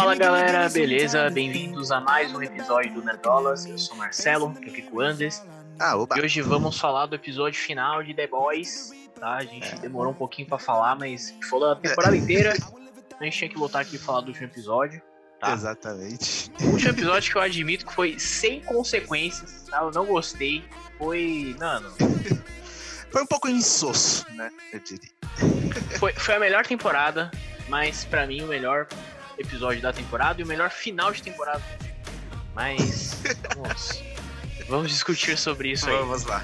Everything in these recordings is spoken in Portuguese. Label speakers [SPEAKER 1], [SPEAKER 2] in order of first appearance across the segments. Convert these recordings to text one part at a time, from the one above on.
[SPEAKER 1] Fala galera, beleza? Bem-vindos a mais um episódio do Nerdolas. Eu sou Marcelo, tô aqui com o Andes.
[SPEAKER 2] Ah, oba.
[SPEAKER 1] E hoje vamos falar do episódio final de The Boys. Tá? A gente demorou um pouquinho pra falar, mas falou a temporada inteira. A gente tinha que voltar aqui e falar do último episódio. Tá.
[SPEAKER 2] Exatamente.
[SPEAKER 1] O último episódio que eu admito que foi sem consequências, tá? Eu não gostei. Foi. Mano.
[SPEAKER 2] Foi um pouco insosso, né? Eu diria.
[SPEAKER 1] Foi, foi a melhor temporada, mas pra mim o melhor episódio da temporada e o melhor final de temporada. Mas. vamos, vamos discutir sobre isso aí.
[SPEAKER 2] Vamos lá.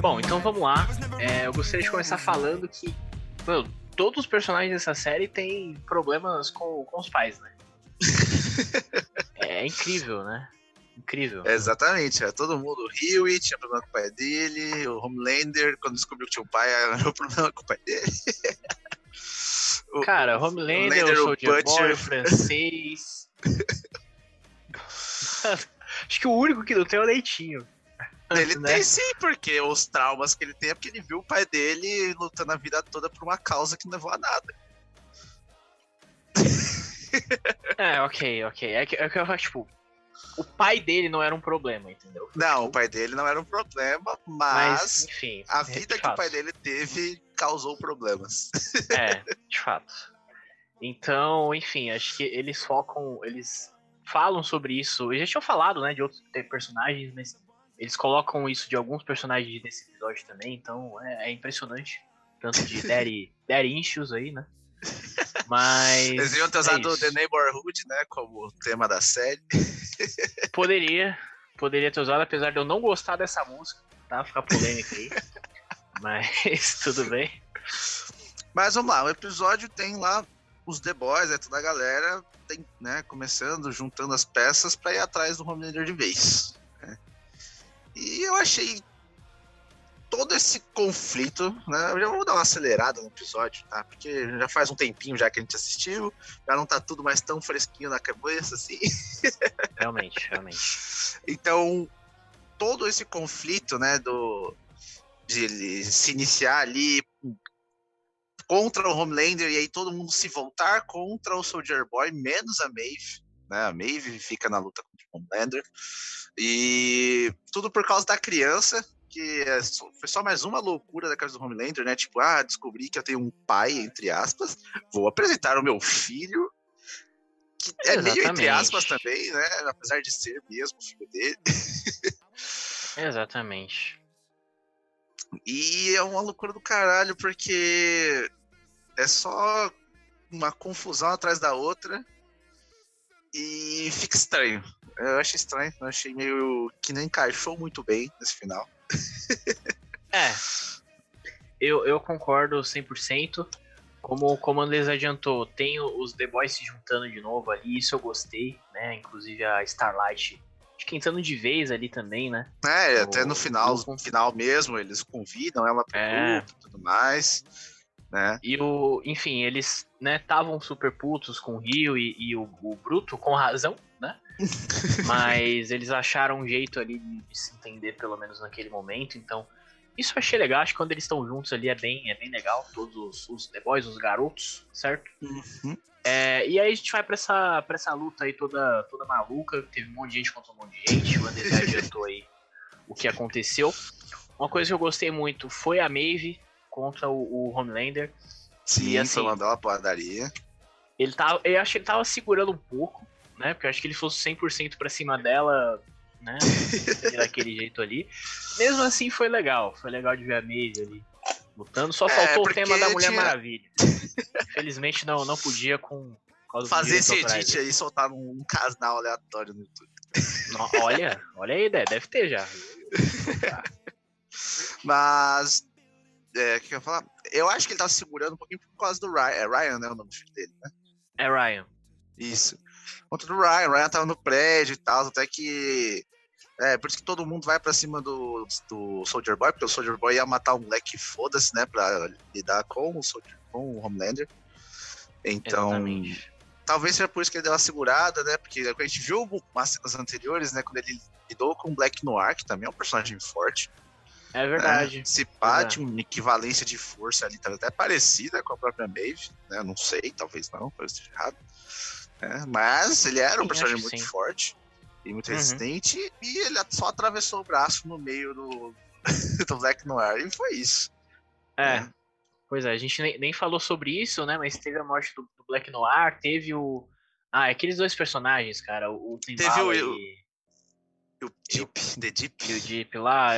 [SPEAKER 1] Bom, então vamos lá. É, eu gostaria de começar falando que meu, todos os personagens dessa série têm problemas com, com os pais, né? é incrível, né? Incrível.
[SPEAKER 2] Exatamente, é, todo mundo. O Huey tinha problema com o pai dele, o Homelander, quando descobriu que tinha um pai, era o problema com o pai dele.
[SPEAKER 1] O- Cara, Homelander,
[SPEAKER 2] Homelander,
[SPEAKER 1] o Soldier Boy, o francês. Acho que o único que não tem é o leitinho.
[SPEAKER 2] Ele
[SPEAKER 1] né?
[SPEAKER 2] tem sim, porque os traumas que ele tem é porque ele viu o pai dele lutando a vida toda por uma causa que não levou a nada.
[SPEAKER 1] É, ok, ok. É que, é que eu acho, tipo, o pai dele não era um problema, entendeu?
[SPEAKER 2] Não, o pai dele não era um problema,
[SPEAKER 1] Mas,
[SPEAKER 2] mas
[SPEAKER 1] enfim.
[SPEAKER 2] a
[SPEAKER 1] de
[SPEAKER 2] vida que
[SPEAKER 1] fato.
[SPEAKER 2] o pai dele teve causou problemas.
[SPEAKER 1] É, de fato. Então, enfim, acho que eles focam, eles falam sobre isso. Eles já tinham falado, né, de outros personagens, mas eles colocam isso de alguns personagens desse episódio também, então é, é impressionante. Tanto de Daddy, Daddy aí, né? Mas.
[SPEAKER 2] Eles iam ter
[SPEAKER 1] é
[SPEAKER 2] usado
[SPEAKER 1] isso.
[SPEAKER 2] The Neighborhood, né, como tema da série.
[SPEAKER 1] Poderia, poderia ter usado, apesar de eu não gostar dessa música, tá? Ficar polêmica aí. Mas tudo bem.
[SPEAKER 2] Mas vamos lá, o episódio tem lá os The Boys, é toda a galera, tem, né, começando, juntando as peças pra ir atrás do Homelander de vez. né. E eu achei todo esse conflito, né, eu já vou dar uma acelerada no episódio, tá? Porque já faz um tempinho já que a gente assistiu, já não tá tudo mais tão fresquinho na cabeça, assim.
[SPEAKER 1] Realmente, realmente.
[SPEAKER 2] Então, todo esse conflito, né, do de ele se iniciar ali contra o Homelander e aí todo mundo se voltar contra o Soldier Boy, menos a Maeve, né? A Maeve fica na luta contra o Homelander. E tudo por causa da criança, que é foi só mais uma loucura da casa do Homelander, né? Tipo, ah, descobri que eu tenho um pai, entre aspas, vou apresentar o meu filho, que é meio entre
[SPEAKER 1] Exatamente.
[SPEAKER 2] aspas também, né? Apesar de ser mesmo o filho dele.
[SPEAKER 1] Exatamente.
[SPEAKER 2] E é uma loucura do caralho, porque é só uma confusão atrás da outra e fica estranho. Eu achei estranho, eu achei meio que não encaixou muito bem nesse final.
[SPEAKER 1] É. Eu, eu concordo 100%. Como, o Andrés adiantou, tem os The Boys se juntando de novo ali, isso eu gostei, né? Inclusive a Starlight esquentando de vez ali também, né?
[SPEAKER 2] É,
[SPEAKER 1] O
[SPEAKER 2] até no final, no final mesmo, eles convidam ela pro
[SPEAKER 1] É.
[SPEAKER 2] grupo e tudo mais. Né?
[SPEAKER 1] E o, enfim, eles, né, estavam super putos com o Rio e, e o, o Bruto, com razão, né? Mas eles acharam um jeito ali de, de se entender, pelo menos naquele momento. Então, isso eu achei legal. Acho que quando eles estão juntos ali é bem, é bem legal. Todos os, os The Boys, os garotos, certo?
[SPEAKER 2] Uhum.
[SPEAKER 1] É, e aí a gente vai pra essa, pra essa luta aí toda, toda maluca. Teve um monte de gente contra um monte de gente. O André já adiantou aí o que aconteceu. Uma coisa que eu gostei muito foi a Maeve contra o, o Homelander.
[SPEAKER 2] Sim,
[SPEAKER 1] E assim-
[SPEAKER 2] foi mandar uma padaria.
[SPEAKER 1] Ele tava, eu acho que ele tava segurando um pouco, né? Porque eu acho que ele fosse 100% pra cima dela, né? daquele jeito ali. Mesmo assim, foi legal. Foi legal de ver a Maeve ali lutando. Só
[SPEAKER 2] É,
[SPEAKER 1] faltou o
[SPEAKER 2] porque
[SPEAKER 1] tema da Mulher
[SPEAKER 2] tinha-
[SPEAKER 1] Maravilha. Infelizmente, não, não podia com.
[SPEAKER 2] Fazer esse edit aí e soltar num canal aleatório no YouTube.
[SPEAKER 1] No- olha, olha a ideia, deve ter já.
[SPEAKER 2] Mas. É, o que eu ia falar? Eu acho que ele tava segurando um pouquinho por causa do Ryan. É Ryan, né? O nome do filho dele, né?
[SPEAKER 1] É Ryan.
[SPEAKER 2] Isso. Contra do Ryan. O Ryan tava no prédio e tal. Até que. É, por isso que todo mundo vai pra cima do, do Soldier Boy, porque o Soldier Boy ia matar o moleque, foda-se, né? Pra lidar com o, Soldier, com o Homelander. Então,
[SPEAKER 1] Exatamente.
[SPEAKER 2] talvez seja por isso que ele deu uma segurada, né? Porque a gente viu umas cenas anteriores, né? Quando ele lidou com o Black Noir, que também é um personagem forte.
[SPEAKER 1] É verdade.
[SPEAKER 2] Né? Se pá, tinha uma equivalência de força ali, tá até parecida com a própria Maeve, né? Não sei, talvez não, pode estar errado. É, mas ele era um sim, personagem muito sim. forte e muito uhum. resistente, e ele só atravessou o braço no meio do, do Black Noir, e foi isso.
[SPEAKER 1] É. Né? Pois é, a gente nem, nem falou sobre isso, né? Mas teve a morte do, do Black Noir, teve o. Ah, aqueles dois personagens, cara, o
[SPEAKER 2] Teve o, e... o Deep, The Deep.
[SPEAKER 1] E o Deep lá.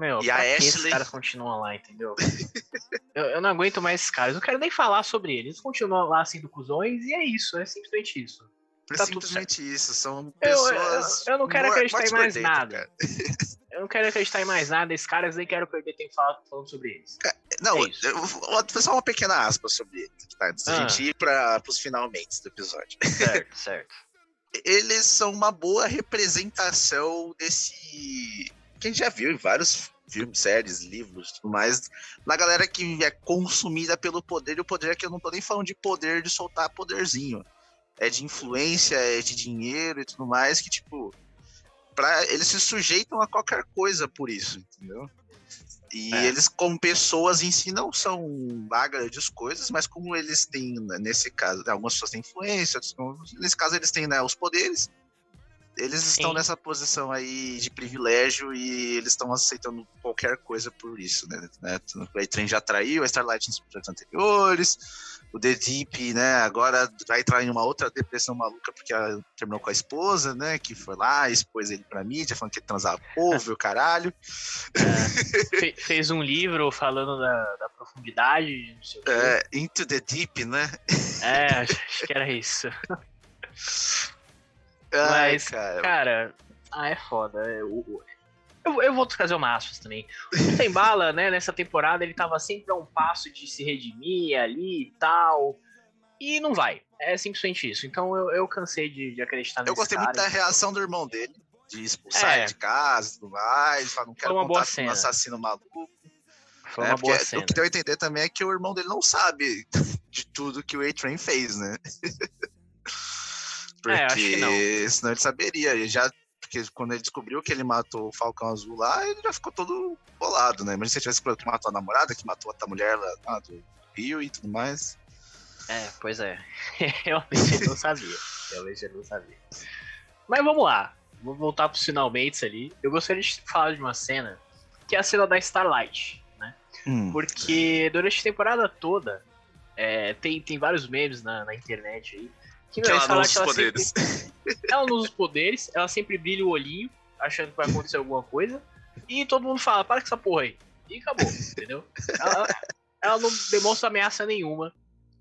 [SPEAKER 1] Meu, e a Ashley... esses caras continuam lá, entendeu? eu, eu, não aguento mais esses caras. Eu não quero nem falar sobre eles. Eles continuam lá sendo cuzões e é isso. É simplesmente isso.
[SPEAKER 2] É tá simplesmente isso. São pessoas.
[SPEAKER 1] Eu, eu, eu não quero acreditar em mais dentro, nada. eu não quero acreditar em mais nada. Esses caras nem quero perder tempo falando sobre eles.
[SPEAKER 2] Não, é eu vou só uma pequena aspa sobre eles, tá? Antes ah. da gente ir para os finalmente do episódio.
[SPEAKER 1] Certo, certo.
[SPEAKER 2] eles são uma boa representação desse que a gente já viu em vários filmes, séries, livros, tudo mais, na galera que é consumida pelo poder, e o poder aqui eu não tô nem falando de poder de soltar poderzinho. É de influência, é de dinheiro e tudo mais, que, tipo, pra, eles se sujeitam a qualquer coisa por isso, entendeu? E é. eles, como pessoas em si, não são lá grandes coisas, mas como eles têm, né, nesse caso, algumas pessoas têm influência, nesse caso eles têm né, os poderes, eles Sim. estão nessa posição aí de privilégio e eles estão aceitando qualquer coisa por isso, né? né? O A-Train já traiu a Starlight nos projetos anteriores, o The Deep, né, agora vai entrar em uma outra depressão maluca porque ela terminou com a esposa, né, que foi lá, expôs ele pra mídia, falando que ele transava povo, o caralho.
[SPEAKER 1] É, fez um livro falando da, da profundidade, não sei o
[SPEAKER 2] É, Into the Deep, né?
[SPEAKER 1] É, acho que era isso. Ai, Mas, cara. cara, ah, é foda. Eu, eu, eu vou trazer uma aspas também. O Tem Bala, né, nessa temporada, ele tava sempre a um passo de se redimir ali e tal. E não vai. É simplesmente isso. Então eu, eu cansei de, de acreditar nesse
[SPEAKER 2] Eu gostei cara, muito da reação do irmão dele, de expulsar é. ele de casa e tudo mais. Falar, não quero
[SPEAKER 1] uma boa
[SPEAKER 2] cena. um assassino maluco.
[SPEAKER 1] Foi uma é, boa cena.
[SPEAKER 2] O que deu a entender também é que o irmão dele não sabe de tudo que o A-Train fez, né? É, porque é, senão ele saberia. Ele já, porque quando ele descobriu que ele matou o Falcão Azul lá, ele já ficou todo bolado, né? Mas se ele tivesse que matou a namorada, que matou a mulher lá, lá do Rio e tudo mais.
[SPEAKER 1] É, pois é. Realmente ele não sabia. Realmente ele não sabia. Mas vamos lá. Vou voltar para os finalmente ali. Eu gostaria de falar de uma cena, que é a cena da Starlight, né? Hum. Porque durante a temporada toda, é, tem, tem vários memes na, na internet aí,
[SPEAKER 2] que, que ela não usa os poderes.
[SPEAKER 1] Sempre... ela não usa os poderes, ela sempre brilha o olhinho, achando que vai acontecer alguma coisa. E todo mundo fala, para com essa porra aí. E acabou, entendeu? Ela, ela, não demonstra ameaça nenhuma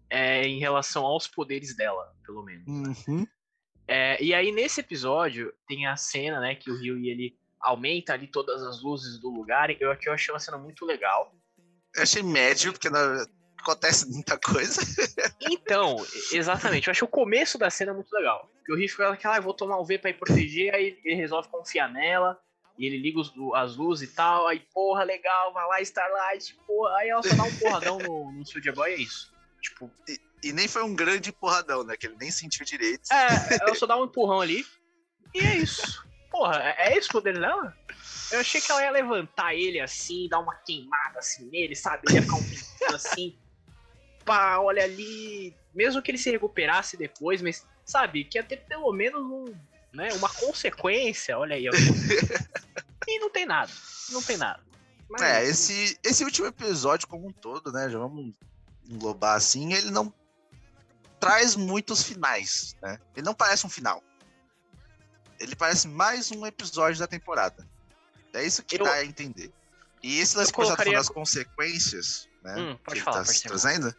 [SPEAKER 1] é, em relação aos poderes dela, pelo menos.
[SPEAKER 2] Uhum.
[SPEAKER 1] É, e aí, nesse episódio, tem a cena, né, que o Rio e ele aumenta ali todas as luzes do lugar. Eu aqui eu achei uma cena muito legal.
[SPEAKER 2] Eu achei médio, porque na, acontece muita coisa.
[SPEAKER 1] Então, exatamente. Eu acho o começo da cena muito legal. Porque o Riff fala que ah, vou tomar o V pra ir proteger, aí ele resolve confiar nela. E ele liga os, as luzes e tal. Aí, porra, legal, vai lá, Starlight, porra. Aí ela só dá um porradão no, no Soldier Boy e é isso. Tipo.
[SPEAKER 2] E, e, nem foi um grande porradão, né? Que ele nem sentiu direito.
[SPEAKER 1] É, ela só dá um empurrão ali. E é isso. Porra, é, é isso o poder dela? Eu achei que ela ia levantar ele assim, dar uma queimada assim nele, sabe? Ele ia ficar um assim pá, olha ali. Mesmo que ele se recuperasse depois, mas, sabe, que ia ter pelo menos um, né, uma consequência. Olha aí. e não tem nada. Não tem nada.
[SPEAKER 2] Mas, é, esse, esse último episódio como um todo, né? Já vamos englobar assim, ele não traz muitos finais, né? Ele não parece um final. Ele parece mais um episódio da temporada. É isso que eu, dá a entender. E esse lance colocaria... das consequências, né?
[SPEAKER 1] Hum, pode que falar, tá
[SPEAKER 2] trazendo.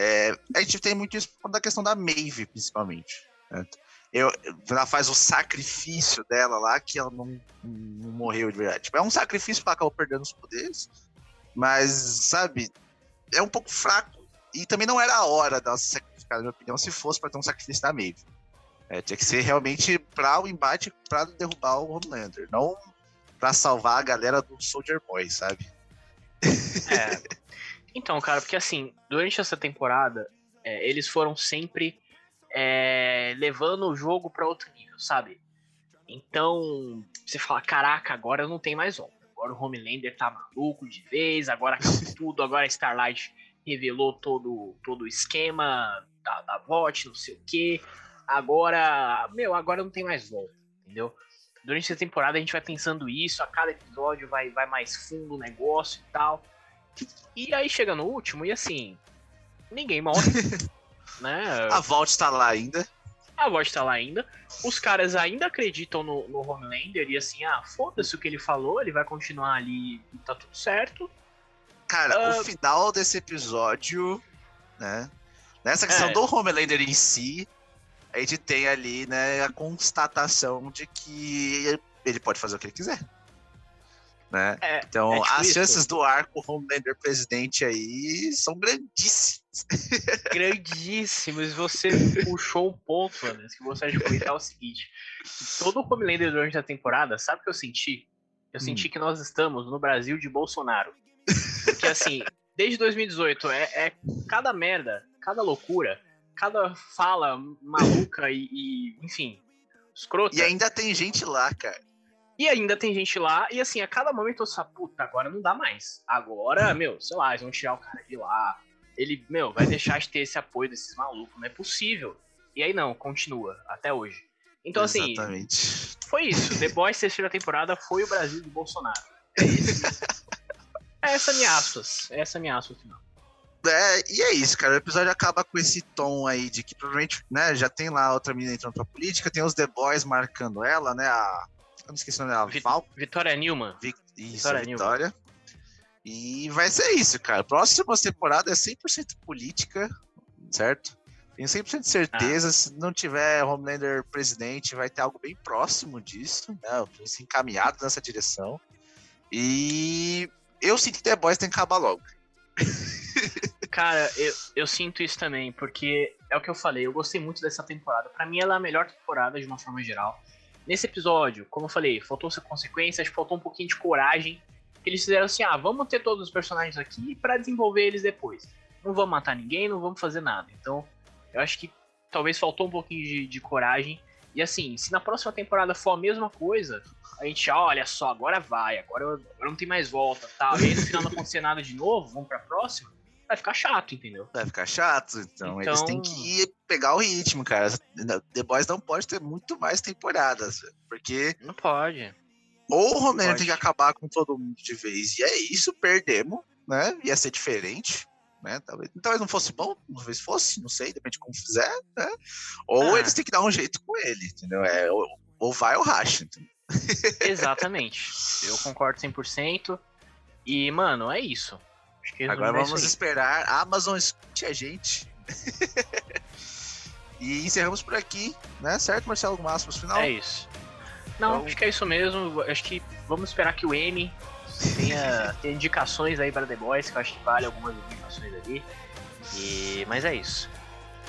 [SPEAKER 2] É, a gente tem muito isso da questão da Maeve, principalmente. Né? Eu, ela faz o sacrifício dela lá, que ela não, não morreu de verdade. Tipo, é um sacrifício para acabou perdendo os poderes, mas, sabe, é um pouco fraco. E também não era a hora dela se sacrificar, na minha opinião, se fosse para ter um sacrifício da Maeve. É, tinha que ser realmente para o embate para derrubar o Homelander, não para salvar a galera do Soldier Boy, sabe?
[SPEAKER 1] É. Então, cara, porque assim, durante essa temporada, é, eles foram sempre é, levando o jogo para outro nível, sabe? Então, você fala, caraca, agora não tem mais volta. agora o Homelander tá maluco de vez, agora acabou tudo, agora a Starlight revelou todo, todo o esquema da, da VOT, não sei o que. Agora, meu, agora não tem mais volta, entendeu? Durante a temporada a gente vai pensando isso, a cada episódio vai, vai mais fundo o negócio e tal. E aí chega no último e assim, ninguém morre. né?
[SPEAKER 2] A Vault tá lá ainda.
[SPEAKER 1] A Vault tá lá ainda. Os caras ainda acreditam no, no Homelander e assim, ah, foda-se o que ele falou, ele vai continuar ali e tá tudo certo.
[SPEAKER 2] Cara, uh... o final desse episódio, né? Nessa questão é. do Homelander em si, a gente tem ali, né, a constatação de que ele pode fazer o que ele quiser. Né? É, então, é as chances do arco Homelander presidente aí são grandíssimas.
[SPEAKER 1] Grandíssimas. Você puxou um ponto, Anderson, que você de comentar é o seguinte: todo o Homelander durante a temporada, sabe o que eu senti? Eu hum. senti que nós estamos no Brasil de Bolsonaro. Porque assim, desde 2018, é, é cada merda, cada loucura, cada fala maluca e, e enfim, escrota.
[SPEAKER 2] E ainda tem gente lá, cara.
[SPEAKER 1] E ainda tem gente lá, e assim, a cada momento eu só, puta, agora não dá mais. Agora, meu, sei lá, eles vão tirar o cara de lá. Ele, meu, vai deixar de ter esse apoio desses malucos, não é possível. E aí não, continua, até hoje. Então, assim, Exatamente. foi isso. The Boys, terceira temporada, foi o Brasil do Bolsonaro. É isso. essa é minha aspas. Essa é minha aspas final.
[SPEAKER 2] É, e é isso, cara. O episódio acaba com esse tom aí de que provavelmente, né, já tem lá outra menina entrando pra política, tem os The Boys marcando ela, né, a eu não esqueci o nome dela. Val...
[SPEAKER 1] Vitória Newman.
[SPEAKER 2] Vi... Isso, Vitória. Vitória. E vai ser isso, cara. Próxima temporada é 100% política, certo? Tenho 100% de certeza, ah. se não tiver Homelander presidente, vai ter algo bem próximo disso, né? Assim, encaminhado nessa direção. E eu sinto que The Boys tem que acabar logo.
[SPEAKER 1] Cara, eu, eu sinto isso também, porque é o que eu falei, eu gostei muito dessa temporada. Para mim, ela é a melhor temporada de uma forma geral. Nesse episódio, como eu falei, faltou essa consequência, faltou um pouquinho de coragem. Que eles fizeram assim: ah, vamos ter todos os personagens aqui para desenvolver eles depois. Não vamos matar ninguém, não vamos fazer nada. Então, eu acho que talvez faltou um pouquinho de, de coragem. E assim, se na próxima temporada for a mesma coisa, a gente, olha só, agora vai, agora, agora não tem mais volta, tal. E aí no final não acontecer nada de novo, vamos pra próxima vai ficar chato, entendeu?
[SPEAKER 2] Vai ficar chato, então, então, eles têm que pegar o ritmo, cara. The Boys não pode ter muito mais temporadas, porque.
[SPEAKER 1] Não pode.
[SPEAKER 2] Ou o Romero tem que acabar com todo mundo de vez, e é isso, perdemos, né? Ia ser diferente. Né? Talvez, talvez não fosse bom, talvez fosse, não sei, depende de como fizer, né? Ou ah. eles têm que dar um jeito com ele, entendeu? É, ou, ou vai ou racha, entendeu?
[SPEAKER 1] Exatamente. Eu concordo 100%. E, mano, é isso.
[SPEAKER 2] Agora vamos esperar a Amazon escute a gente. e encerramos por aqui, né? Certo, Marcelo? Aspas final?
[SPEAKER 1] É isso. Não, então... acho que é isso mesmo. Acho que vamos esperar que o M tenha, tenha indicações aí para The Boys, que eu acho que vale algumas indicações ali. E... Mas é isso.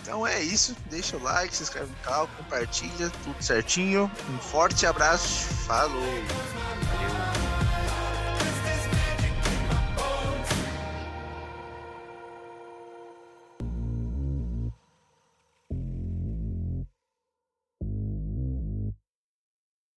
[SPEAKER 2] Então é isso. Deixa o like, se inscreve no canal, compartilha, tudo certinho. Um forte abraço. Falou!